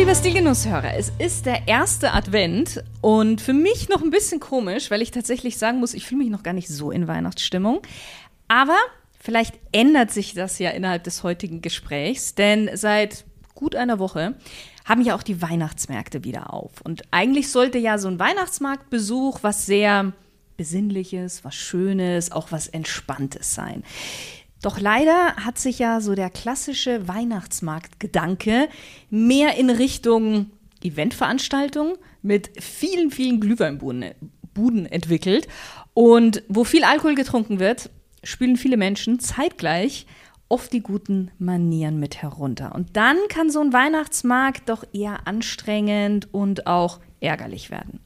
Hallo liebe Stilgenusshörer, es ist der erste Advent und für mich noch ein bisschen komisch, weil ich tatsächlich sagen muss, ich fühle mich noch gar nicht so in Weihnachtsstimmung. Aber vielleicht ändert sich das ja innerhalb des heutigen Gesprächs, denn seit gut einer Woche haben ja auch die Weihnachtsmärkte wieder auf. Und eigentlich sollte ja so ein Weihnachtsmarktbesuch was sehr Besinnliches, was Schönes, auch was Entspanntes sein. Doch leider hat sich ja so der klassische Weihnachtsmarktgedanke mehr in Richtung Eventveranstaltung mit vielen, vielen Glühweinbuden Buden entwickelt. Und wo viel Alkohol getrunken wird, spülen viele Menschen zeitgleich oft die guten Manieren mit herunter. Und dann kann so ein Weihnachtsmarkt doch eher anstrengend und auch ärgerlich werden.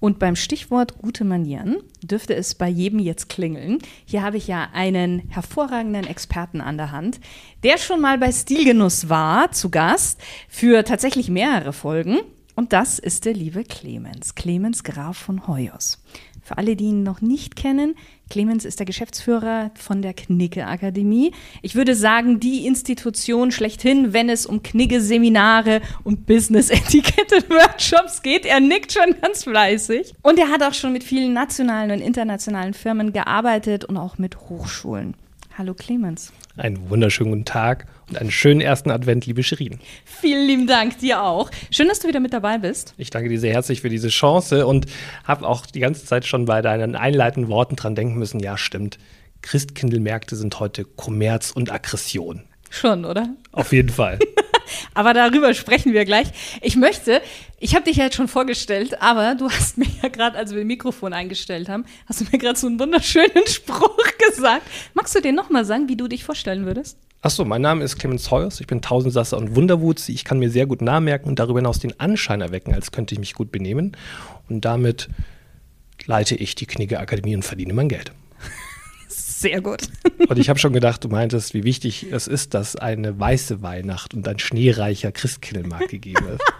Und beim Stichwort gute Manieren dürfte es bei jedem jetzt klingeln. Hier habe ich ja einen hervorragenden Experten an der Hand, der schon mal bei Stilgenuss war, zu Gast, für tatsächlich mehrere Folgen. Und das ist der liebe Clemens, Clemens Graf von Hoyos. Für alle, die ihn noch nicht kennen, Clemens ist der Geschäftsführer von der Knigge Akademie. Ich würde sagen, die Institution schlechthin, wenn es um Knigge-Seminare und Business-Etikette-Workshops geht. Er nickt schon ganz fleißig. Und er hat auch schon mit vielen nationalen und internationalen Firmen gearbeitet und auch mit Hochschulen. Hallo Clemens. Einen wunderschönen guten Tag und einen schönen ersten Advent, liebe Shirin. Vielen lieben Dank, dir auch. Schön, dass du wieder mit dabei bist. Ich danke dir sehr herzlich für diese Chance und habe auch die ganze Zeit schon bei deinen einleitenden Worten dran denken müssen. Ja, stimmt. Christkindlmärkte sind heute Kommerz und Aggression. Schon, oder? Auf jeden Fall. aber darüber sprechen wir gleich. Ich möchte, ich habe dich ja jetzt schon vorgestellt, aber du hast mir ja gerade, als wir das Mikrofon eingestellt haben, hast du mir gerade so einen wunderschönen Spruch gesagt. Magst du den nochmal sagen, wie du dich vorstellen würdest? Achso, mein Name ist Clemens Heuers, ich bin Tausendsasser und Wunderwutz. Ich kann mir sehr gut Namen merken und darüber hinaus den Anschein erwecken, als könnte ich mich gut benehmen. Und damit leite ich die Knigge Akademie und verdiene mein Geld. Sehr gut. Und ich habe schon gedacht, du meintest, wie wichtig es ist, dass eine weiße Weihnacht und ein schneereicher Christkindlmarkt gegeben ist.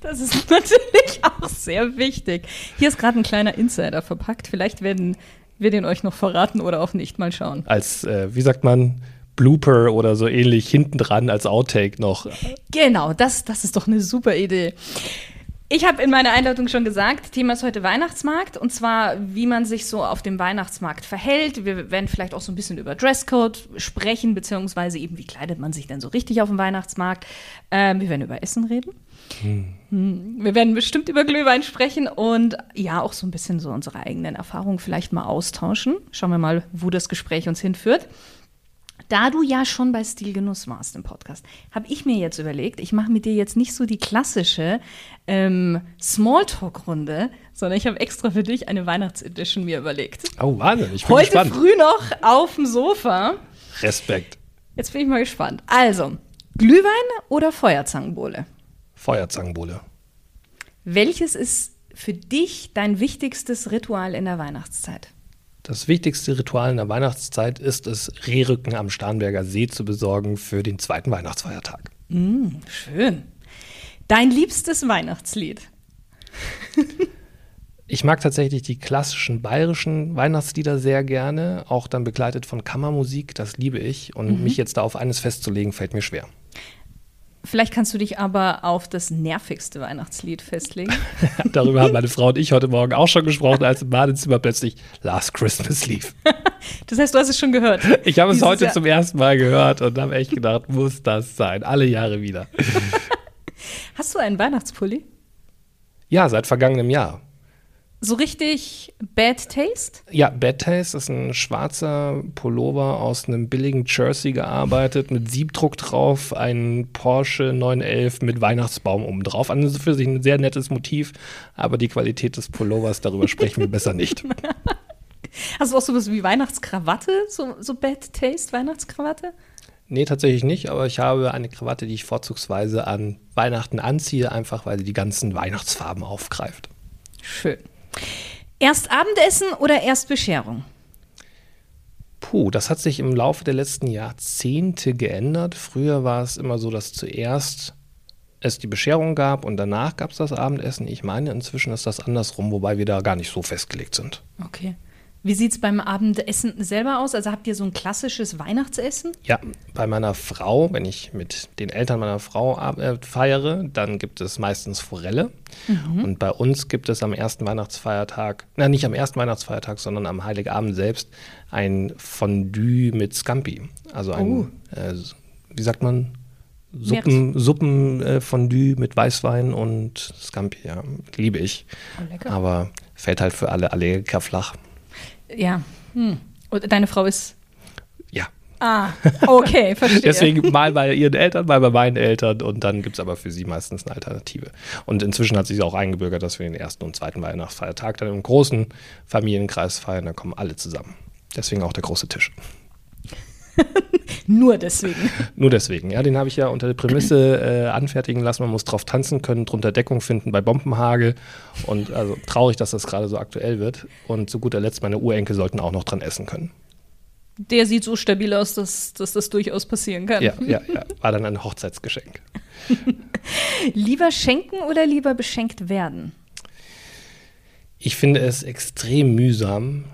Das ist natürlich auch sehr wichtig. Hier ist gerade ein kleiner Insider verpackt. Vielleicht werden wir den euch noch verraten oder auch nicht. Mal schauen. Als, äh, wie sagt man, Blooper oder so ähnlich hinten dran als Outtake noch. Genau, das, das ist doch eine super Idee. Ich habe in meiner Einleitung schon gesagt, Thema ist heute Weihnachtsmarkt und zwar, wie man sich so auf dem Weihnachtsmarkt verhält. Wir werden vielleicht auch so ein bisschen über Dresscode sprechen, beziehungsweise eben, wie kleidet man sich denn so richtig auf dem Weihnachtsmarkt. Ähm, wir werden über Essen reden. Hm. Wir werden bestimmt über Glühwein sprechen und ja, auch so ein bisschen so unsere eigenen Erfahrungen vielleicht mal austauschen. Schauen wir mal, wo das Gespräch uns hinführt. Da du ja schon bei Stilgenuss warst im Podcast, habe ich mir jetzt überlegt, ich mache mit dir jetzt nicht so die klassische ähm, Smalltalk-Runde, sondern ich habe extra für dich eine Weihnachtsedition mir überlegt. Oh, Wahnsinn, ich bin Heute gespannt. früh noch auf dem Sofa. Respekt. Jetzt bin ich mal gespannt. Also, Glühwein oder Feuerzangenbowle? Feuerzangenbowle. Welches ist für dich dein wichtigstes Ritual in der Weihnachtszeit? Das wichtigste Ritual in der Weihnachtszeit ist es, Rehrücken am Starnberger See zu besorgen für den zweiten Weihnachtsfeiertag. Mm, schön. Dein liebstes Weihnachtslied? Ich mag tatsächlich die klassischen bayerischen Weihnachtslieder sehr gerne, auch dann begleitet von Kammermusik, das liebe ich. Und mhm. mich jetzt da auf eines festzulegen, fällt mir schwer. Vielleicht kannst du dich aber auf das nervigste Weihnachtslied festlegen. Darüber haben meine Frau und ich heute Morgen auch schon gesprochen, als im Badezimmer plötzlich Last Christmas lief. das heißt, du hast es schon gehört. Ich habe es heute Jahr. zum ersten Mal gehört und habe echt gedacht, muss das sein? Alle Jahre wieder. Hast du einen Weihnachtspulli? Ja, seit vergangenem Jahr. So richtig Bad Taste? Ja, Bad Taste ist ein schwarzer Pullover aus einem billigen Jersey gearbeitet, mit Siebdruck drauf, ein Porsche 911 mit Weihnachtsbaum oben drauf. An für sich ein sehr nettes Motiv, aber die Qualität des Pullovers, darüber sprechen wir besser nicht. Hast du auch sowas wie Weihnachtskrawatte? So, so Bad Taste Weihnachtskrawatte? Nee, tatsächlich nicht, aber ich habe eine Krawatte, die ich vorzugsweise an Weihnachten anziehe, einfach weil sie die ganzen Weihnachtsfarben aufgreift. Schön. Erst Abendessen oder erst Bescherung? Puh, das hat sich im Laufe der letzten Jahrzehnte geändert. Früher war es immer so, dass zuerst es die Bescherung gab und danach gab es das Abendessen. Ich meine, inzwischen ist das andersrum, wobei wir da gar nicht so festgelegt sind. Okay. Wie sieht es beim Abendessen selber aus? Also habt ihr so ein klassisches Weihnachtsessen? Ja, bei meiner Frau, wenn ich mit den Eltern meiner Frau äh, feiere, dann gibt es meistens Forelle. Mhm. Und bei uns gibt es am ersten Weihnachtsfeiertag, na nicht am ersten Weihnachtsfeiertag, sondern am Heiligabend selbst ein Fondue mit Scampi. Also ein, oh. äh, wie sagt man, Suppen, Suppenfondue äh, mit Weißwein und Scampi, ja, liebe ich. Oh, Aber fällt halt für alle Allergiker flach. Ja. Hm. Und deine Frau ist. Ja. Ah, okay, verstehe. Deswegen mal bei ihren Eltern, mal bei meinen Eltern und dann gibt es aber für sie meistens eine Alternative. Und inzwischen hat sie sich auch eingebürgert, dass wir den ersten und zweiten Weihnachtsfeiertag dann im großen Familienkreis feiern. Da kommen alle zusammen. Deswegen auch der große Tisch. Nur deswegen. Nur deswegen, ja. Den habe ich ja unter der Prämisse äh, anfertigen lassen. Man muss drauf tanzen können, drunter Deckung finden bei Bombenhagel. Und also traurig, dass das gerade so aktuell wird. Und zu guter Letzt, meine Urenkel sollten auch noch dran essen können. Der sieht so stabil aus, dass, dass das durchaus passieren kann. Ja, ja, ja. War dann ein Hochzeitsgeschenk. lieber schenken oder lieber beschenkt werden? Ich finde es extrem mühsam,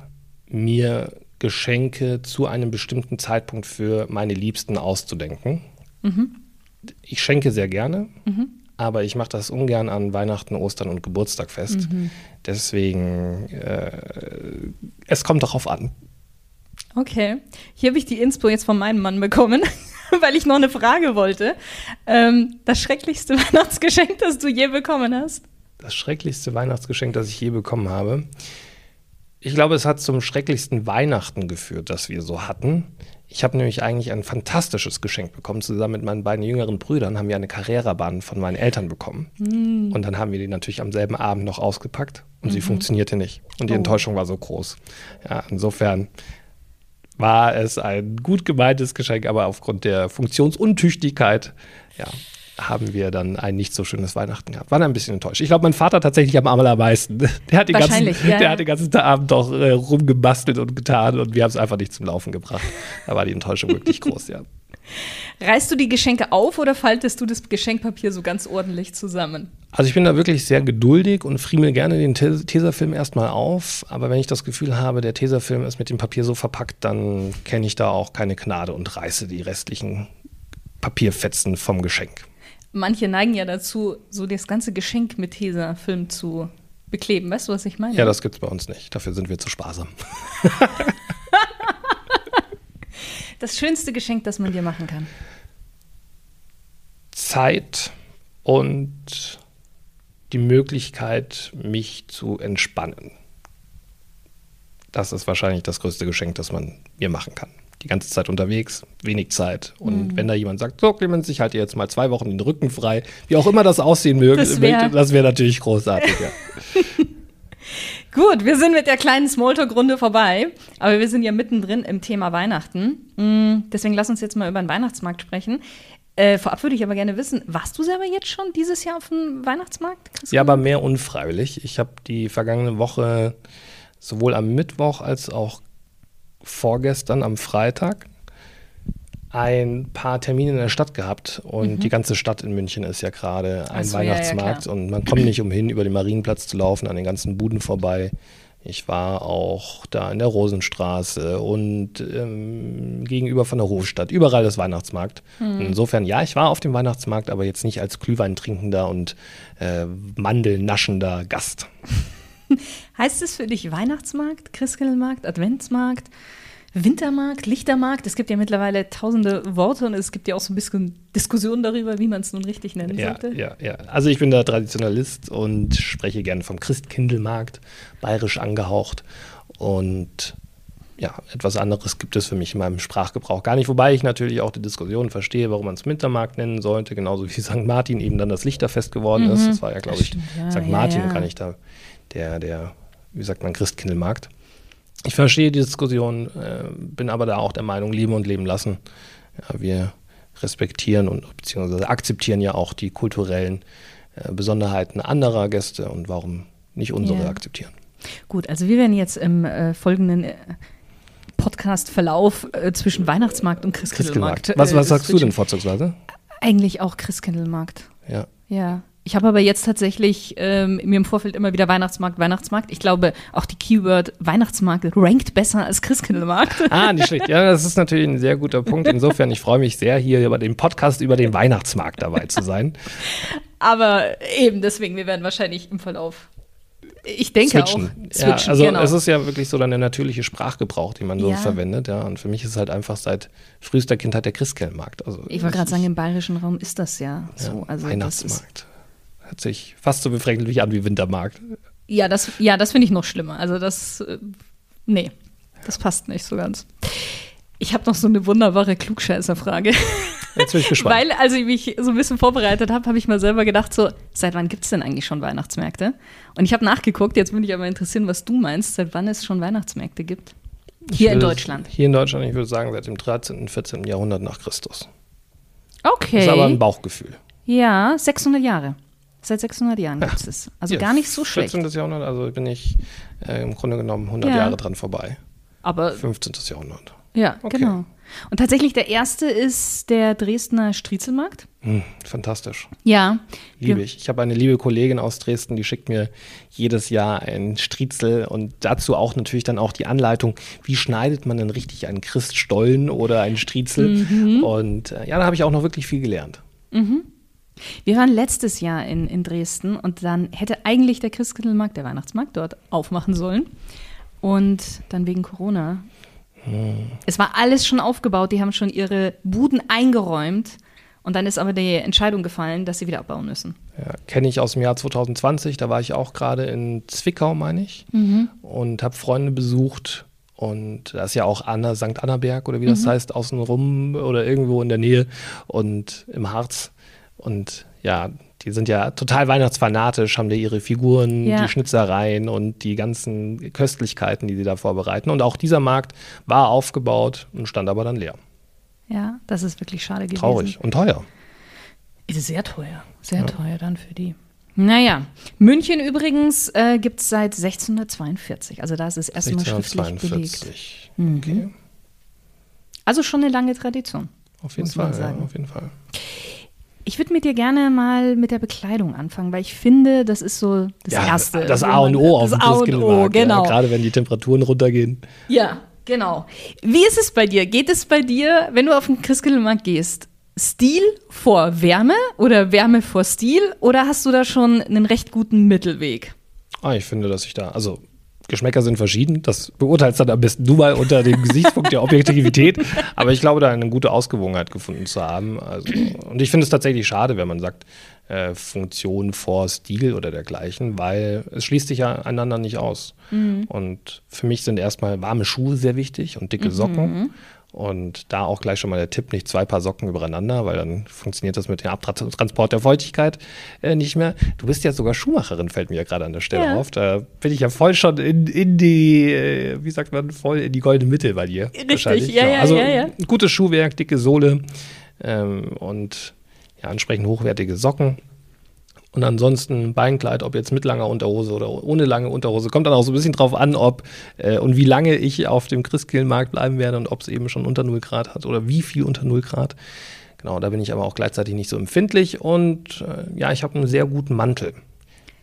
mir Geschenke zu einem bestimmten Zeitpunkt für meine Liebsten auszudenken. Mhm. Ich schenke sehr gerne, mhm. aber ich mache das ungern an Weihnachten, Ostern und Geburtstag fest. Mhm. Deswegen, äh, es kommt darauf an. Okay, hier habe ich die Inspo jetzt von meinem Mann bekommen, weil ich noch eine Frage wollte. Ähm, das schrecklichste Weihnachtsgeschenk, das du je bekommen hast? Das schrecklichste Weihnachtsgeschenk, das ich je bekommen habe. Ich glaube, es hat zum schrecklichsten Weihnachten geführt, das wir so hatten. Ich habe nämlich eigentlich ein fantastisches Geschenk bekommen. Zusammen mit meinen beiden jüngeren Brüdern haben wir eine Carrera-Bahn von meinen Eltern bekommen. Mm. Und dann haben wir die natürlich am selben Abend noch ausgepackt und mhm. sie funktionierte nicht. Und die oh. Enttäuschung war so groß. Ja, insofern war es ein gut gemeintes Geschenk, aber aufgrund der Funktionsuntüchtigkeit, ja, haben wir dann ein nicht so schönes Weihnachten gehabt. War ein bisschen enttäuscht. Ich glaube, mein Vater tatsächlich am allermeisten. Der hat den ganzen, ja, der hat den ganzen Abend doch äh, rumgebastelt und getan und wir haben es einfach nicht zum Laufen gebracht. Da war die Enttäuschung wirklich groß, ja. Reißt du die Geschenke auf oder faltest du das Geschenkpapier so ganz ordentlich zusammen? Also ich bin da wirklich sehr geduldig und friemel gerne den Tesafilm erstmal auf. Aber wenn ich das Gefühl habe, der Tesafilm ist mit dem Papier so verpackt, dann kenne ich da auch keine Gnade und reiße die restlichen Papierfetzen vom Geschenk manche neigen ja dazu, so das ganze Geschenk mit Tesafilm zu bekleben. Weißt du, was ich meine? Ja, das gibt es bei uns nicht. Dafür sind wir zu sparsam. das schönste Geschenk, das man dir machen kann. Zeit und die Möglichkeit, mich zu entspannen. Das ist wahrscheinlich das größte Geschenk, das man mir machen kann die ganze Zeit unterwegs, wenig Zeit. Und mhm. wenn da jemand sagt, so Clemens, ich halte jetzt mal zwei Wochen den Rücken frei, wie auch immer das aussehen möge, das wäre wär natürlich großartig. Ja. Gut, wir sind mit der kleinen Smalltalk-Runde vorbei, aber wir sind ja mittendrin im Thema Weihnachten. Mm, deswegen lass uns jetzt mal über den Weihnachtsmarkt sprechen. Äh, vorab würde ich aber gerne wissen, warst du selber jetzt schon dieses Jahr auf dem Weihnachtsmarkt? Christian? Ja, aber mehr unfreiwillig. Ich habe die vergangene Woche sowohl am Mittwoch als auch vorgestern am Freitag ein paar Termine in der Stadt gehabt und mhm. die ganze Stadt in München ist ja gerade ein so, Weihnachtsmarkt ja, ja, und man kommt nicht umhin, über den Marienplatz zu laufen, an den ganzen Buden vorbei. Ich war auch da in der Rosenstraße und ähm, gegenüber von der Hofstadt. Überall ist Weihnachtsmarkt. Mhm. Insofern, ja, ich war auf dem Weihnachtsmarkt, aber jetzt nicht als Glühwein trinkender und äh, Mandelnaschender Gast. heißt es für dich Weihnachtsmarkt, Christkindlmarkt, Adventsmarkt, Wintermarkt, Lichtermarkt? Es gibt ja mittlerweile tausende Worte und es gibt ja auch so ein bisschen Diskussionen darüber, wie man es nun richtig nennen ja, sollte. Ja, ja. Also ich bin da Traditionalist und spreche gerne vom Christkindlmarkt, bayerisch angehaucht. Und ja, etwas anderes gibt es für mich in meinem Sprachgebrauch gar nicht. Wobei ich natürlich auch die Diskussion verstehe, warum man es Wintermarkt nennen sollte, genauso wie St. Martin eben dann das Lichterfest geworden mhm. ist. Das war ja, glaube ich, ja, St. Martin ja, ja. kann ich da der, der, wie sagt man, Christkindlmarkt. Ich verstehe die Diskussion, äh, bin aber da auch der Meinung, leben und leben lassen. ja, wir respektieren und beziehungsweise akzeptieren ja auch die kulturellen äh, Besonderheiten anderer Gäste und warum nicht unsere Ja. akzeptieren. Gut, also wir werden jetzt im äh, folgenden äh, Podcast-Verlauf äh, zwischen Weihnachtsmarkt und Christkindlmarkt. Christkindlmarkt. Was, äh, was sagst du denn vorzugsweise? Eigentlich auch Christkindlmarkt. Ja. Ja. Ich habe aber jetzt tatsächlich ähm, mir im Vorfeld immer wieder Weihnachtsmarkt, Weihnachtsmarkt. Ich glaube, auch die Keyword Weihnachtsmarkt rankt besser als Christkindlmarkt. Ah, nicht schlecht. Ja, das ist natürlich ein sehr guter Punkt. Insofern, ich freue mich sehr, hier über den Podcast über den Weihnachtsmarkt dabei zu sein. Aber eben deswegen, wir werden wahrscheinlich im Verlauf. Ich denke Switchen. auch. Switchen, ja, also genau. es ist ja wirklich so der natürliche Sprachgebrauch, den man so Ja. verwendet. Ja, und für mich ist es halt einfach seit frühester Kindheit der Christkindlmarkt. Also ich wollte gerade sagen, im bayerischen Raum ist das ja, ja, so. Also Weihnachtsmarkt. Hört sich fast so befremdlich an wie Wintermarkt. ja, das, ja, das finde ich noch schlimmer. Also das, äh, nee, das passt nicht so ganz. Ich habe noch so eine wunderbare Klugscheißer-Frage. Jetzt bin ich gespannt. Weil, als ich mich so ein bisschen vorbereitet habe, habe ich mal selber gedacht, so, seit wann gibt es denn eigentlich schon Weihnachtsmärkte? Und ich habe nachgeguckt, jetzt würde ich aber interessieren, was du meinst, seit wann es schon Weihnachtsmärkte gibt. Hier Ich in würde- Deutschland. Hier in Deutschland, ich würde sagen, seit dem 13., 14. Jahrhundert nach Christus. Okay. Das ist aber ein Bauchgefühl. ja, 600 Jahre. Seit 600 Jahren gibt es es. Also Ja, gar nicht so schlecht. 14. Jahrhundert, also bin ich äh, im Grunde genommen 100 Ja. Jahre dran vorbei. Aber 15. Jahrhundert. ja, Okay. genau. Und tatsächlich der erste ist der Dresdner Striezelmarkt. Hm, fantastisch. Ja. Liebe ich. Ich habe eine liebe Kollegin aus Dresden, die schickt mir jedes Jahr ein Striezel und dazu auch natürlich dann auch die Anleitung, wie schneidet man denn richtig einen Christstollen oder einen Striezel. Mhm. Und äh, ja, da habe ich auch noch wirklich viel gelernt. Wir waren letztes Jahr in, in Dresden und dann hätte eigentlich der Christkindlmarkt, der Weihnachtsmarkt, dort aufmachen sollen. Und dann wegen Corona. Es war alles schon aufgebaut, die haben schon ihre Buden eingeräumt. Und dann ist aber die Entscheidung gefallen, dass sie wieder abbauen müssen. Ja, Kenne ich aus dem Jahr 2020, da war ich auch gerade in Zwickau, meine ich, und habe Freunde besucht. Und da ist ja auch Anna, St. Annaberg oder wie das heißt, außenrum oder irgendwo in der Nähe und im Harz. Und ja, die sind ja total weihnachtsfanatisch, haben da ihre Figuren, Ja. die Schnitzereien und die ganzen Köstlichkeiten, die sie da vorbereiten. Und auch dieser Markt war aufgebaut und stand aber dann leer. Ja, das ist wirklich schade gewesen. Traurig und teuer. Ist sehr teuer. Sehr teuer dann für die. Naja, München übrigens äh, gibt es seit 1642. Also da ist es erstmal schriftlich belegt. 1642. Mhm. Okay, Also schon eine lange Tradition. auf jeden Fall. Ja, auf jeden Fall. Ich würde mit dir gerne mal mit der Bekleidung anfangen, weil ich finde, das ist so das Erste. Das A und O auf dem Christkindlmarkt. genau. Ja, gerade wenn die Temperaturen runtergehen. Ja, genau. Wie ist es bei dir? Geht es bei dir, wenn du auf den Christkindlmarkt gehst, Stil vor Wärme oder Wärme vor Stil oder hast du da schon einen recht guten Mittelweg? Ah, ich finde, dass ich da, also Geschmäcker sind verschieden. Das beurteilst dann am besten du mal unter dem Gesichtspunkt der Objektivität. Aber ich glaube, da eine gute Ausgewogenheit gefunden zu haben. Also, und ich finde es tatsächlich schade, wenn man sagt, äh, Funktion vor Stil oder dergleichen, weil es schließt sich ja einander nicht aus. Und für mich sind erstmal warme Schuhe sehr wichtig und dicke Socken. Und da auch gleich schon mal der Tipp, nicht zwei Paar Socken übereinander, weil dann funktioniert das mit dem Abtransport der Feuchtigkeit äh, nicht mehr. Du bist ja sogar Schuhmacherin, fällt mir ja gerade an der Stelle Ja. auf. Da bin ich ja voll schon in, in die, äh, wie sagt man, voll in die goldene Mitte bei dir. Richtig, ja, ja, Also ja, ja. gutes Schuhwerk, dicke Sohle ähm, und ja, entsprechend hochwertige Socken. Und ansonsten Beinkleid, ob jetzt mit langer Unterhose oder ohne lange Unterhose, kommt dann auch so ein bisschen drauf an, ob äh, und wie lange ich auf dem Christkindlmarkt bleiben werde und ob es eben schon unter 0 Grad hat oder wie viel unter 0 Grad. Genau, da bin ich aber auch gleichzeitig nicht so empfindlich und äh, ja, ich habe einen sehr guten Mantel,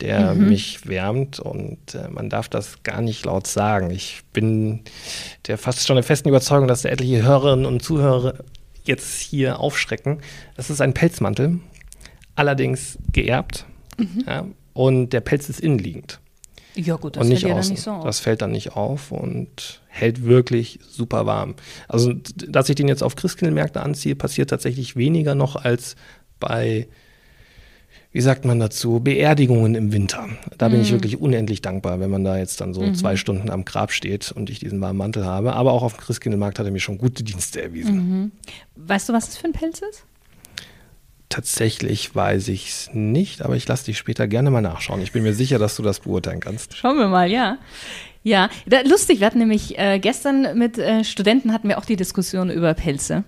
der mich wärmt und äh, man darf das gar nicht laut sagen. Ich bin der fast schon der festen Überzeugung, dass da etliche Hörerinnen und Zuhörer jetzt hier aufschrecken. Das ist ein Pelzmantel, allerdings geerbt ja, und der Pelz ist innenliegend Ja, gut, und nicht fällt außen. nicht so auf. Das fällt dann nicht auf und hält wirklich super warm. Also, dass ich den jetzt auf Christkindlmärkte anziehe, passiert tatsächlich weniger noch als bei, wie sagt man dazu, Beerdigungen im Winter. Da bin Mhm. ich wirklich unendlich dankbar, wenn man da jetzt dann so zwei Stunden am Grab steht und ich diesen warmen Mantel habe. Aber auch auf dem Christkindlmarkt hat er mir schon gute Dienste erwiesen. Mhm. Weißt du, was das für ein Pelz ist? Tatsächlich weiß ich es nicht, aber ich lasse dich später gerne mal nachschauen. Ich bin mir sicher, dass du das beurteilen kannst. Schauen wir mal, ja. Ja, da, lustig, wir hatten nämlich äh, gestern mit äh, Studenten hatten wir auch die Diskussion über Pelze.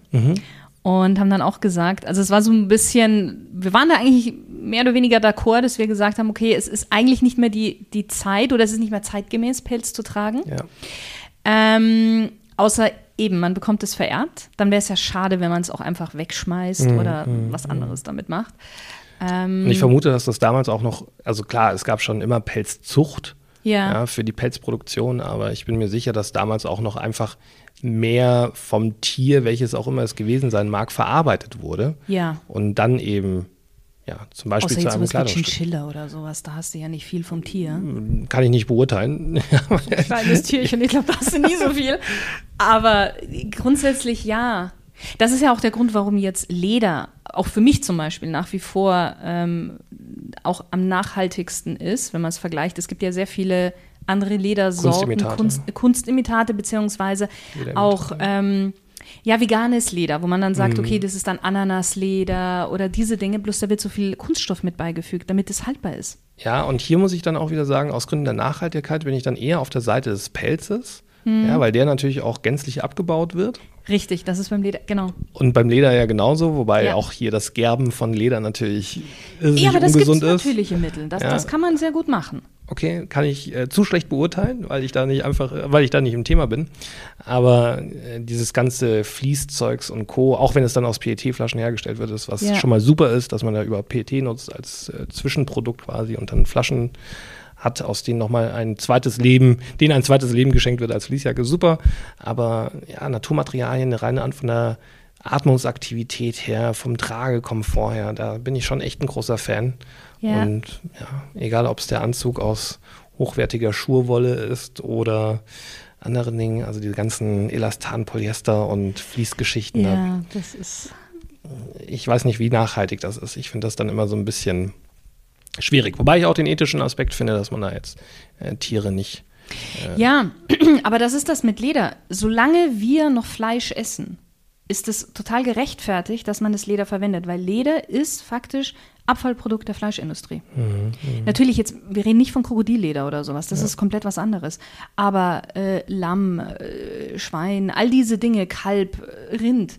und haben dann auch gesagt, also es war so ein bisschen, wir waren da eigentlich mehr oder weniger d'accord, dass wir gesagt haben, okay, es ist eigentlich nicht mehr die, die Zeit oder es ist nicht mehr zeitgemäß, Pelz zu tragen. Ja. Ähm, außer eben, man bekommt es vererbt. Dann wäre es ja schade, wenn man es auch einfach wegschmeißt Mhm, oder mhm, was anderes damit macht. Und Ähm, ich vermute, dass das damals auch noch, also klar, es gab schon immer Pelzzucht ja. ja, für die Pelzproduktion, aber ich bin mir sicher, dass damals auch noch einfach mehr vom Tier, welches auch immer es gewesen sein mag, verarbeitet wurde ja. und dann eben, ja, zum Beispiel Außer zu jetzt einem Kleidungsstück. Chinchilla oder sowas, da hast du ja nicht viel vom Tier. Kann ich nicht beurteilen. Kleines Tierchen, ich glaube, da hast du nie so viel. Aber grundsätzlich ja. Das ist ja auch der Grund, warum jetzt Leder, auch für mich zum Beispiel, nach wie vor ähm, auch am nachhaltigsten ist, wenn man es vergleicht. Es gibt ja sehr viele andere Ledersorten, Kunstimitate. Kunst, Kunstimitate, beziehungsweise Lederimitate, auch ähm, ja, veganes Leder, wo man dann sagt, Mhm. okay, das ist dann Ananasleder oder diese Dinge, bloß da wird so viel Kunststoff mit beigefügt, damit es haltbar ist. Ja, und hier muss ich dann auch wieder sagen, aus Gründen der Nachhaltigkeit bin ich dann eher auf der Seite des Pelzes, Mhm. ja, weil der natürlich auch gänzlich abgebaut wird. Richtig, das ist beim Leder, genau. Und beim Leder ja genauso, wobei Ja. auch hier das Gerben von Leder natürlich irrsinnig Ja, aber das gibt es natürliche Mittel. Das, Ja. das kann man sehr gut machen. Okay, kann ich äh, zu schlecht beurteilen, weil ich da nicht einfach, äh, weil ich da nicht im Thema bin. Aber äh, dieses ganze Fließzeugs und Co., auch wenn es dann aus PET-Flaschen hergestellt wird, ist, was Ja. schon mal super ist, dass man da über PET nutzt als äh, Zwischenprodukt quasi und dann Flaschen hat, aus denen nochmal ein zweites Leben, denen ein zweites Leben geschenkt wird als Fließjacke, super. Aber ja, Naturmaterialien, eine reine Art von der Atmungsaktivität her, vom Tragekomfort her, da bin ich schon echt ein großer Fan. Ja. Und ja, egal ob es der Anzug aus hochwertiger Schurwolle ist oder anderen Dingen, also diese ganzen Elastan, Polyester und Fließgeschichten. da Ja, das ist. ich weiß nicht, wie nachhaltig das ist. Ich finde das dann immer so ein bisschen schwierig. Wobei ich auch den ethischen Aspekt finde, dass man da jetzt äh, Tiere nicht. Ja, aber das ist das mit Leder. Solange wir noch Fleisch essen, ist es total gerechtfertigt, dass man das Leder verwendet, weil Leder ist faktisch Abfallprodukt der Fleischindustrie. Natürlich jetzt, wir reden nicht von Krokodilleder oder sowas, das ist komplett was anderes. Aber äh, Lamm, äh, Schwein, all diese Dinge, Kalb, äh, Rind,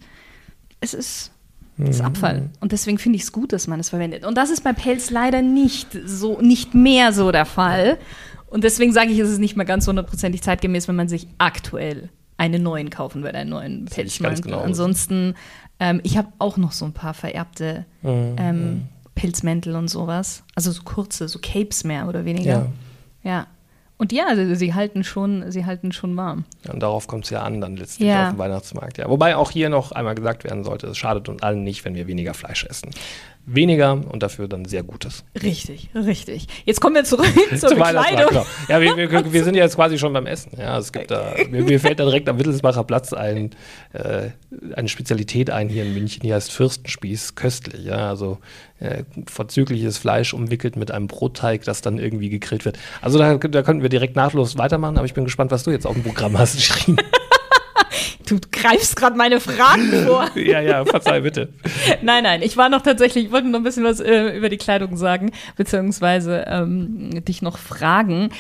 es ist, es ist Abfall. Und deswegen finde ich es gut, dass man es verwendet. Und das ist bei Pelz leider nicht so, nicht mehr so der Fall. Und deswegen sage ich, es ist nicht mehr ganz hundertprozentig zeitgemäß, wenn man sich aktuell einen neuen kaufen würde, einen neuen Pelzmantel. genauso. Ansonsten, ähm, ich habe auch noch so ein paar vererbte Mhm. ähm, Pilzmäntel und sowas. Also so kurze, so Capes mehr oder weniger. Ja. Ja. Und ja, also sie halten schon, sie halten schon warm. Ja, und darauf kommt es ja an, dann letztlich Ja. auf dem Weihnachtsmarkt. Ja. Wobei auch hier noch einmal gesagt werden sollte, es schadet uns allen nicht, wenn wir weniger Fleisch essen. Weniger und dafür dann sehr Gutes. Richtig, richtig. Jetzt kommen wir zurück zur Zum Bekleidung. genau. Ja, wir, wir, wir sind ja jetzt quasi schon beim Essen. Ja, es gibt da, mir, mir fällt da direkt am Wittelsbacher Platz ein, äh, eine Spezialität ein hier in München, die heißt Fürstenspieß, köstlich. Ja, also äh, vorzügliches Fleisch umwickelt mit einem Brotteig, das dann irgendwie gegrillt wird. Also da, da könnten wir direkt nahtlos weitermachen, aber ich bin gespannt, was du jetzt auf dem Programm hast, Shirin. Du greifst gerade meine Fragen vor. ja, ja, verzeih bitte. nein, nein, ich war noch tatsächlich, ich wollte noch ein bisschen was äh, über die Kleidung sagen, beziehungsweise ähm, dich noch fragen.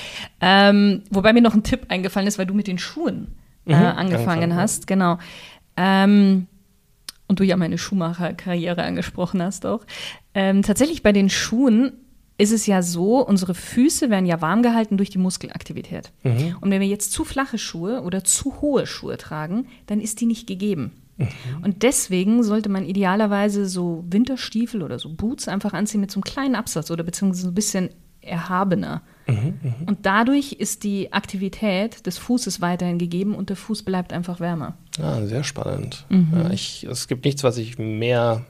Ähm, wobei mir noch ein Tipp eingefallen ist, weil du mit den Schuhen äh, Mhm, angefangen angefangen, ja. hast, genau. Ähm, und du ja meine Schuhmacherkarriere angesprochen hast auch. Ähm, tatsächlich bei den Schuhen ist es ja so, unsere Füße werden ja warm gehalten durch die Muskelaktivität. Mhm. Und wenn wir jetzt zu flache Schuhe oder zu hohe Schuhe tragen, dann ist die nicht gegeben. Mhm. Und deswegen sollte man idealerweise so Winterstiefel oder so Boots einfach anziehen mit so einem kleinen Absatz oder beziehungsweise so ein bisschen erhabener. Mhm, Und dadurch ist die Aktivität des Fußes weiterhin gegeben und der Fuß bleibt einfach wärmer. Ah, sehr spannend. Mhm. Ja, ich, es gibt nichts, was ich mehr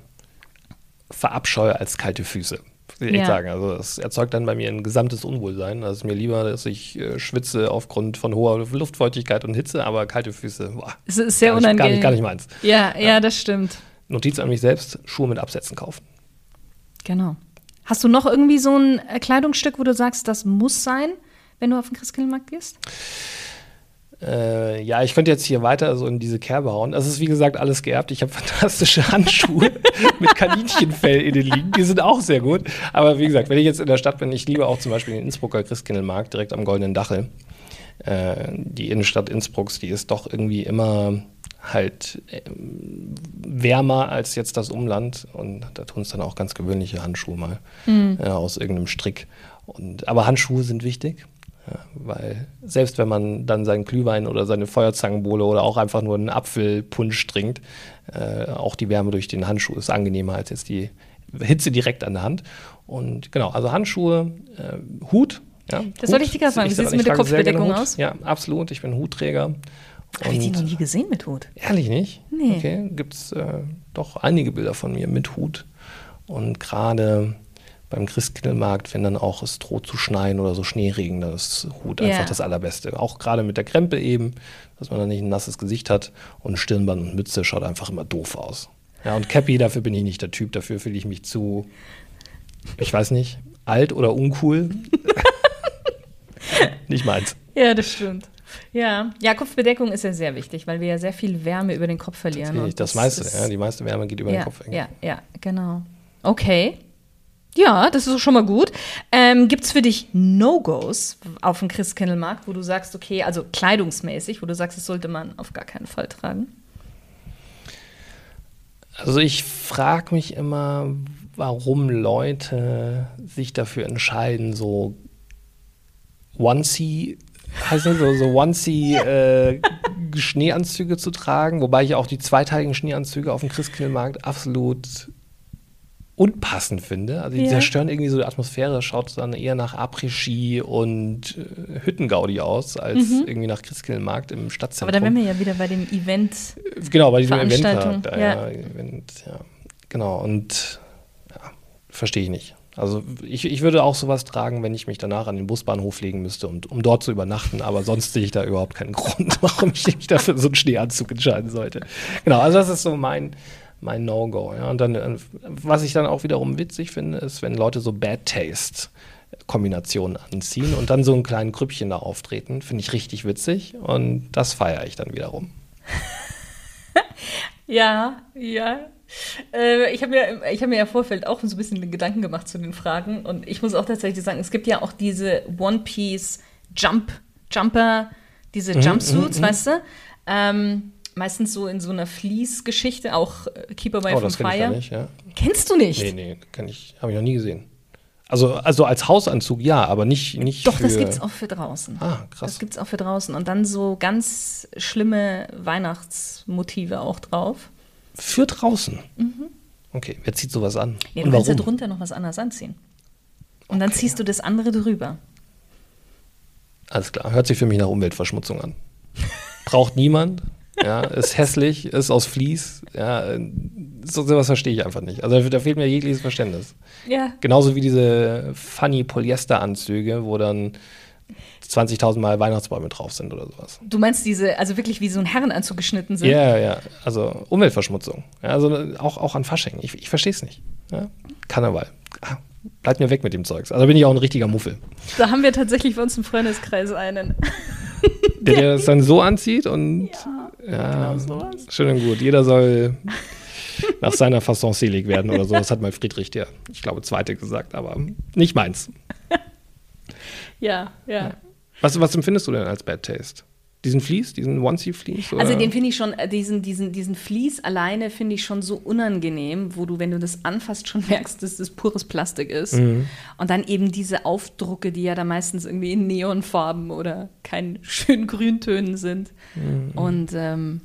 verabscheue als kalte Füße. Ich Ja. sagen. Also es erzeugt dann bei mir ein gesamtes Unwohlsein. Also es ist mir lieber, dass ich äh, schwitze aufgrund von hoher Luftfeuchtigkeit und Hitze, aber kalte Füße, boah, Es ist sehr gar, nicht, gar, unangenehm. nicht, gar nicht meins. Ja, ja, das stimmt. Notiz an mich selbst, Schuhe mit Absätzen kaufen. Genau. Hast du noch irgendwie so ein äh, Kleidungsstück, wo du sagst, das muss sein, wenn du auf den Christkindlmarkt gehst? Äh, ja, ich könnte jetzt hier weiter so in diese Kerbe hauen. Das ist wie gesagt alles geerbt. Ich habe fantastische Handschuhe mit Kaninchenfell in den liegen. Die sind auch sehr gut. Aber wie gesagt, wenn ich jetzt in der Stadt bin, ich liebe auch zum Beispiel den Innsbrucker Christkindlmarkt direkt am Goldenen Dachel. Äh, die Innenstadt Innsbrucks, die ist doch irgendwie immer halt äh, wärmer als jetzt das Umland. Und da tun es dann auch ganz gewöhnliche Handschuhe mal mhm. aus irgendeinem Strick. Und, aber Handschuhe sind wichtig. Ja, weil selbst wenn man dann seinen Glühwein oder seine Feuerzangenbowle oder auch einfach nur einen Apfelpunsch trinkt, äh, auch die Wärme durch den Handschuh ist angenehmer als jetzt die Hitze direkt an der Hand. Und genau, also Handschuhe, äh, Hut. Ja, das Hut. wollte ich dir gerade sagen. Wie sieht es mit der Kopfbedeckung aus? Ja, absolut. Ich bin Hutträger. Habe ich die noch nie gesehen mit Hut? Ehrlich nicht? Nee. Okay, gibt es äh, doch einige Bilder von mir mit Hut. Und gerade beim Christkindlmarkt, wenn dann auch es droht zu schneien oder so Schneeregen, dann ist Hut yeah. einfach das Allerbeste. Auch gerade mit der Krempe eben, dass man dann nicht ein nasses Gesicht hat und Stirnband und Mütze schaut einfach immer doof aus. Ja, und Cappy, dafür bin ich nicht der Typ, dafür fühle ich mich zu, ich weiß nicht, alt oder uncool. nicht meins. Ja, das stimmt. Ja. ja, Kopfbedeckung ist ja sehr wichtig, weil wir ja sehr viel Wärme über den Kopf verlieren. Das, das meiste, ja, die meiste Wärme geht über ja, den Kopf. Ja, ja, genau. Okay. Ja, das ist schon mal gut. Ähm, Gibt es für dich No-Gos auf dem Christkindlmarkt, wo du sagst, okay, also kleidungsmäßig, wo du sagst, das sollte man auf gar keinen Fall tragen? Also ich frage mich immer, warum Leute sich dafür entscheiden, so Onesie, heißt das so, so Onesie äh, Schneeanzüge zu tragen, wobei ich auch die zweiteiligen Schneeanzüge auf dem Christkindlmarkt absolut unpassend finde. Also die ja. zerstören irgendwie so die Atmosphäre, schaut dann eher nach Après-Ski und äh, Hüttengaudi aus, als mhm. irgendwie nach Christkindlmarkt im Stadtzentrum. Aber da wären wir ja wieder bei dem Event. Genau, bei diesem Event. Da, ja. Ja, Event, ja. Genau, und ja, verstehe ich nicht. Also ich, ich würde auch sowas tragen, wenn ich mich danach an den Busbahnhof legen müsste, und, um dort zu übernachten. Aber sonst sehe ich da überhaupt keinen Grund, warum ich mich dafür so einen Schneeanzug entscheiden sollte. Genau, also das ist so mein, mein No-Go. Ja. Und dann, äh, was ich dann auch wiederum witzig finde, ist, wenn Leute so Bad Taste Kombinationen anziehen und dann so einen kleinen Krüppchen da auftreten, finde ich richtig witzig und das feiere ich dann wiederum. ja, ja. Äh, ich habe mir, hab mir ja Vorfeld auch so ein bisschen Gedanken gemacht zu den Fragen und ich muss auch tatsächlich sagen, es gibt ja auch diese One-Piece Jump, Jumper, diese mhm, Jumpsuits, mhm, weißt du? Ähm, meistens so in so einer Fleece-Geschichte, auch äh, Keeper by oh, from Fire. Ich nicht, ja. Kennst du nicht? Nee, nee, kann ich, habe ich noch nie gesehen. Also, also als Hausanzug ja, aber nicht, nicht Doch, für das gibt es auch für draußen. Ah, krass. Das gibt es auch für draußen. Und dann so ganz schlimme Weihnachtsmotive auch drauf. Für draußen? Mhm. Okay, wer zieht sowas an? Ja, du Und kannst ja drunter noch was anderes anziehen. Und okay. dann ziehst du das andere drüber. Alles klar, hört sich für mich nach Umweltverschmutzung an. Braucht niemand, ja, ist hässlich, ist aus Vlies. Ja, so, sowas verstehe ich einfach nicht. Also da fehlt mir jegliches Verständnis. Ja. Genauso wie diese funny Polyester-Anzüge, wo dann 20.000 Mal Weihnachtsbäume drauf sind oder sowas. Du meinst diese, also wirklich wie so ein Herrenanzug geschnitten sind? Ja, ja, also Umweltverschmutzung. Ja, also auch, auch an Fasching. Ich, ich verstehe es nicht. Ja? Karneval. Ah, bleibt mir weg mit dem Zeugs. Also bin ich auch ein richtiger Muffel. Da haben wir tatsächlich bei uns im Freundeskreis einen. Der, der das dann so anzieht und ja, ja genau schön und gut. Jeder soll nach seiner Fasson selig werden oder so. Das hat mal Friedrich, der, ich glaube, Zweite gesagt, aber nicht meins. Ja, ja. Was, was empfindest du denn als Bad Taste? Diesen Fleece, diesen Onesie-Fleece? Also den finde ich schon, äh, diesen, diesen, diesen Fleece alleine finde ich schon so unangenehm, wo du, wenn du das anfasst, schon merkst, dass das pures Plastik ist. Mhm. Und dann eben diese Aufdrucke, die ja da meistens irgendwie in Neonfarben oder keinen schönen Grüntönen sind. Mhm. Und ähm,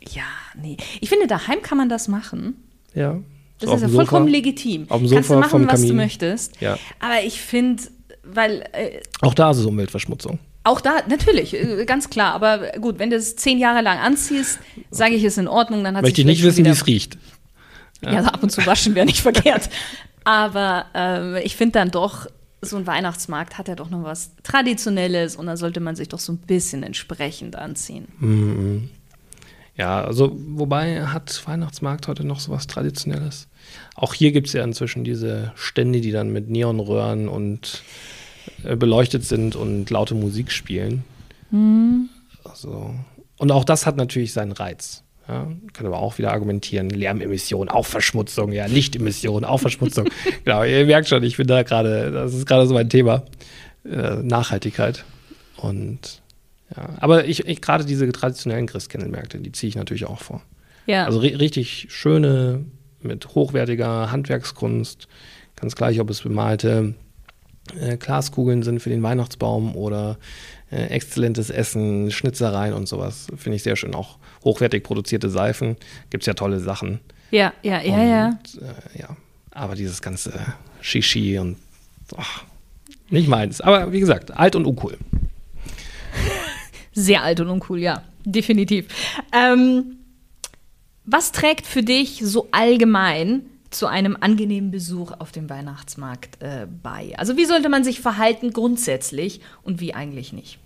ja, nee. Ich finde, daheim kann man das machen. Ja. Das ist ja vollkommen legitim. Auf dem Sofa Kannst du machen, was du möchtest. Ja. Aber ich finde, weil. Äh, auch da ist es Umweltverschmutzung. Auch da, natürlich, äh, ganz klar. Aber gut, wenn du es zehn Jahre lang anziehst, sage ich, es in Ordnung, dann hat Möchte ich nicht wissen, wie es riecht. Ja. ja, ab und zu waschen wäre nicht verkehrt. Aber äh, ich finde dann doch, so ein Weihnachtsmarkt hat ja doch noch was Traditionelles und da sollte man sich doch so ein bisschen entsprechend anziehen. Mhm. Ja, also wobei hat Weihnachtsmarkt heute noch so was Traditionelles? Auch hier gibt es ja inzwischen diese Stände, die dann mit Neonröhren und beleuchtet sind und laute Musik spielen. Mhm. Also, und auch das hat natürlich seinen Reiz. Ja, können aber auch wieder argumentieren, Lärmemission, auch Verschmutzung, ja, Lichtemission, auch Verschmutzung. genau, ihr merkt schon, ich bin da gerade, das ist gerade so mein Thema, äh, Nachhaltigkeit. Und Ja, aber ich, ich gerade diese traditionellen Christkindlmärkte, die ziehe ich natürlich auch vor. Ja. Also ri richtig schöne, mit hochwertiger Handwerkskunst, ganz gleich, ob es bemalte äh, Glaskugeln sind für den Weihnachtsbaum oder äh, exzellentes Essen, Schnitzereien und sowas. Finde ich sehr schön. Auch hochwertig produzierte Seifen. Gibt es ja tolle Sachen. ja, ja, ja, und, ja. Äh, ja. Aber dieses ganze Shishi und ach, nicht meins. Aber wie gesagt, alt und uncool. Sehr alt und uncool, ja, definitiv. Ähm, was trägt für dich so allgemein zu einem angenehmen Besuch auf dem Weihnachtsmarkt äh, bei? Also wie sollte man sich verhalten grundsätzlich und wie eigentlich nicht?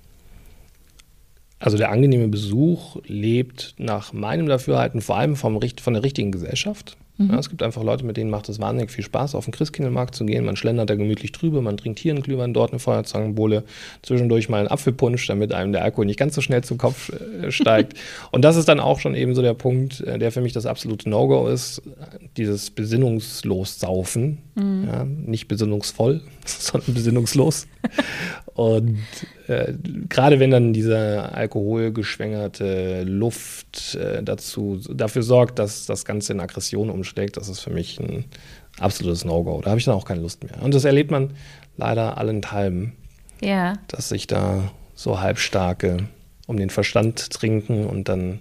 Also der angenehme Besuch lebt nach meinem Dafürhalten vor allem vom, von der richtigen Gesellschaft. Ja, es gibt einfach Leute, mit denen macht es wahnsinnig viel Spaß, auf den Christkindlmarkt zu gehen. Man schlendert da gemütlich drüber, man trinkt hier einen Glühwein, dort eine Feuerzangenbowle, zwischendurch mal einen Apfelpunsch, damit einem der Alkohol nicht ganz so schnell zum Kopf äh, steigt. Und das ist dann auch schon eben so der Punkt, äh, der für mich das absolute No-Go ist, dieses besinnungslos Saufen. Ja, nicht besinnungsvoll, sondern besinnungslos. Und äh, gerade wenn dann diese alkoholgeschwängerte Luft äh, dazu, dafür sorgt, dass das Ganze in Aggression umschlägt, das ist für mich ein absolutes No-Go. Da habe ich dann auch keine Lust mehr. Und das erlebt man leider allenthalben, Ja. dass sich da so halbstarke um den Verstand trinken und dann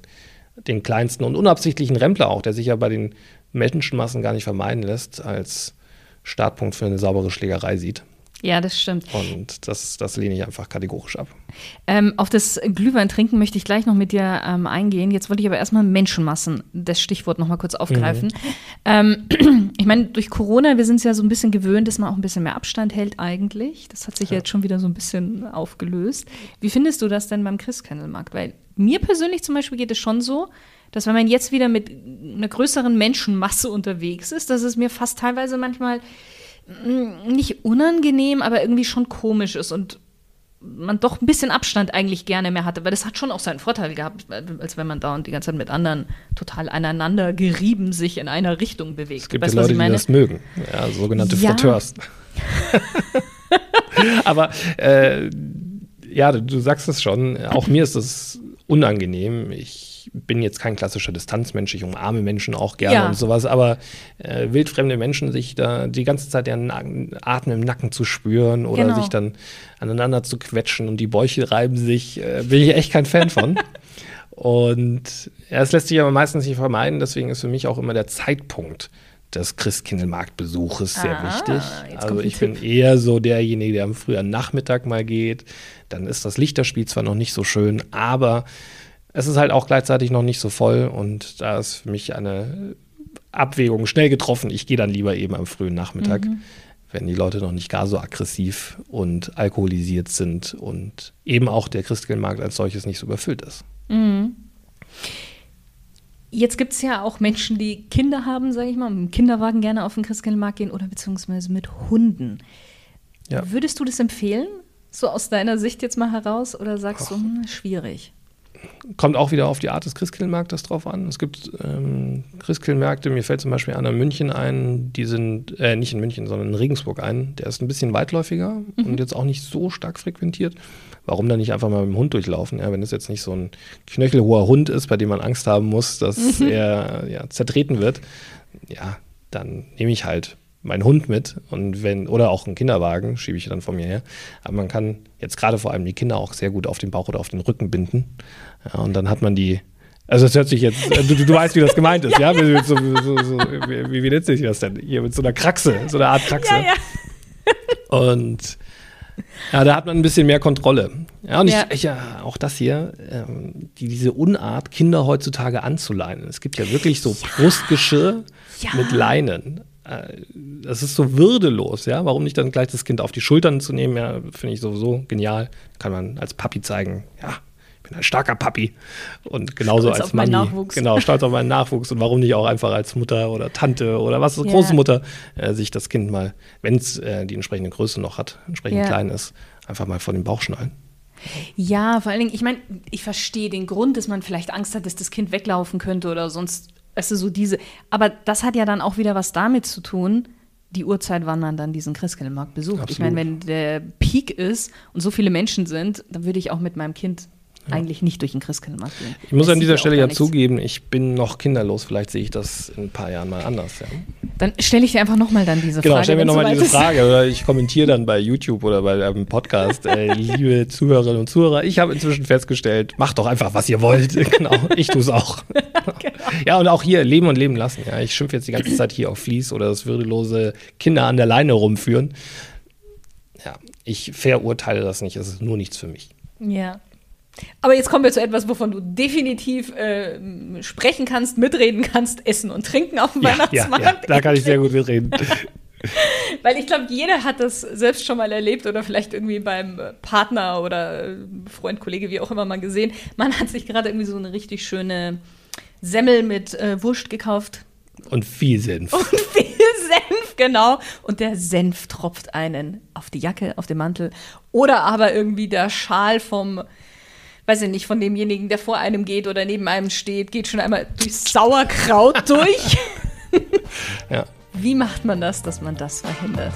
den kleinsten und unabsichtlichen Rempler auch, der sich ja bei den Menschenmassen gar nicht vermeiden lässt, als Startpunkt für eine saubere Schlägerei sieht. Ja, das stimmt. Und das, das lehne ich einfach kategorisch ab. Ähm, auf das Glühwein trinken möchte ich gleich noch mit dir ähm, eingehen. Jetzt wollte ich aber erstmal Menschenmassen, das Stichwort noch mal kurz aufgreifen. Ähm, ich meine, durch Corona, wir sind es ja so ein bisschen gewöhnt, dass man auch ein bisschen mehr Abstand hält eigentlich. Das hat sich jetzt schon wieder so ein bisschen aufgelöst. Wie findest du das denn beim Christkindlmarkt? Weil mir persönlich zum Beispiel geht es schon so, dass wenn man jetzt wieder mit einer größeren Menschenmasse unterwegs ist, dass es mir fast teilweise manchmal mm, nicht unangenehm, aber irgendwie schon komisch ist und man doch ein bisschen Abstand eigentlich gerne mehr hatte, weil das hat schon auch seinen Vorteil gehabt, als wenn man da und die ganze Zeit mit anderen total aneinander gerieben sich in einer Richtung bewegt. Es gibt weißt ja Leute, die das mögen. Ja, sogenannte Ja. Fritteurs. Aber äh, ja, du, du sagst es schon. Auch mir ist das unangenehm. Ich bin jetzt kein klassischer Distanzmensch. Ich umarme Menschen auch gerne Ja. und sowas. Aber äh, wildfremde Menschen, sich da die ganze Zeit deren Nacken, Atem im Nacken zu spüren oder Genau. sich dann aneinander zu quetschen und die Bäuche reiben sich, äh, bin ich echt kein Fan von. Und ja, es lässt sich aber meistens nicht vermeiden, deswegen ist für mich auch immer der Zeitpunkt des Christkindlmarktbesuches sehr Ah, wichtig. jetzt Also ich bin Tipp. eher so derjenige, der am frühen Nachmittag mal geht. Dann ist das Lichterspiel zwar noch nicht so schön, aber es ist halt auch gleichzeitig noch nicht so voll und da ist für mich eine Abwägung schnell getroffen. Ich gehe dann lieber eben am frühen Nachmittag, Mhm. wenn die Leute noch nicht gar so aggressiv und alkoholisiert sind und eben auch der Christkindlmarkt als solches nicht so überfüllt ist. Jetzt gibt es ja auch Menschen, die Kinder haben, sage ich mal, mit dem Kinderwagen gerne auf den Christkindlmarkt gehen oder beziehungsweise mit Hunden. Ja. Würdest du das empfehlen? So aus deiner Sicht jetzt mal heraus oder sagst du, hm, schwierig? Kommt auch wieder auf die Art des Christkindlmarktes drauf an. Es gibt ähm, Christkindlmärkte, mir fällt zum Beispiel einer in München ein, die sind, äh, nicht in München, sondern in Regensburg ein. Der ist ein bisschen weitläufiger und jetzt auch nicht so stark frequentiert. Warum dann nicht einfach mal mit dem Hund durchlaufen? Ja, wenn es jetzt nicht so ein knöchelhoher Hund ist, bei dem man Angst haben muss, dass er ja, zertreten wird, ja, dann nehme ich halt meinen Hund mit und wenn, oder auch einen Kinderwagen, schiebe ich dann vor mir her. Aber man kann jetzt gerade vor allem die Kinder auch sehr gut auf den Bauch oder auf den Rücken binden. Ja, und dann hat man die, also es hört sich jetzt, äh, du, du weißt, wie das gemeint ist, ja? Mit So, so, so, wie, wie nennt sich das denn? Hier mit so einer Kraxe, so einer Art Kraxe. Und ja, da hat man ein bisschen mehr Kontrolle. Ja, und Ja. Ich, ja, auch das hier, ähm, die, diese Unart, Kinder heutzutage anzuleinen. Es gibt ja wirklich so Brustgeschirr Ja. mit Leinen. Äh, Das ist so würdelos, ja. Warum nicht dann gleich das Kind auf die Schultern zu nehmen? Ja, finde ich sowieso genial. Kann man als Papi zeigen, ja, ich bin ein starker Papi. Und genauso Stolz als auf meinen Manni. Nachwuchs. Genau, stolz auf meinen Nachwuchs. Und warum nicht auch einfach als Mutter oder Tante oder was, Ja. Großmutter, äh, sich das Kind mal, wenn es äh, die entsprechende Größe noch hat, entsprechend Ja. klein ist, einfach mal vor den Bauch schnallen. Ja, vor allen Dingen, ich meine, ich verstehe den Grund, dass man vielleicht Angst hat, dass das Kind weglaufen könnte oder sonst, ist so diese. Aber das hat ja dann auch wieder was damit zu tun, die Uhrzeit, wann man dann diesen Christkindlmarkt besucht. Ich Absolut. meine, wenn der Peak ist und so viele Menschen sind, dann würde ich auch mit meinem Kind eigentlich nicht durch den Christkindlmarkt gehen. Ich muss Das an dieser Stelle ja nichts. zugeben, ich bin noch kinderlos. Vielleicht sehe ich das in ein paar Jahren mal anders. Ja. Dann stelle ich dir einfach nochmal dann diese Genau, Frage. stell mir nochmal diese. Frage oder ich kommentiere dann bei YouTube oder bei einem Podcast. Äh, liebe Zuhörerinnen und Zuhörer, ich habe inzwischen festgestellt, macht doch einfach, was ihr wollt. genau, ich tue es auch. Ja, und auch hier leben und leben lassen. Ja, ich schimpfe jetzt die ganze Zeit hier auf Fließ oder das würdelose Kinder an der Leine rumführen. Ja, ich verurteile das nicht. Es ist nur nichts für mich. Ja. Aber jetzt kommen wir zu etwas, wovon du definitiv äh, sprechen kannst, mitreden kannst, essen und trinken auf dem Ja, ja, Weihnachtsmarkt. ja, da kann ich sehr gut mitreden. Weil ich glaube, jeder hat das selbst schon mal erlebt oder vielleicht irgendwie beim Partner oder Freund, Kollege, wie auch immer mal gesehen. Man hat sich gerade irgendwie so eine richtig schöne Semmel mit äh, Wurst gekauft. Und viel Senf. Und viel Senf, genau. Und der Senf tropft einen auf die Jacke, auf den Mantel. Oder aber irgendwie der Schal vom, weiß ich nicht, von demjenigen, der vor einem geht oder neben einem steht, geht schon einmal durchs Sauerkraut durch. Ja. Wie macht man das, dass man das verhindert?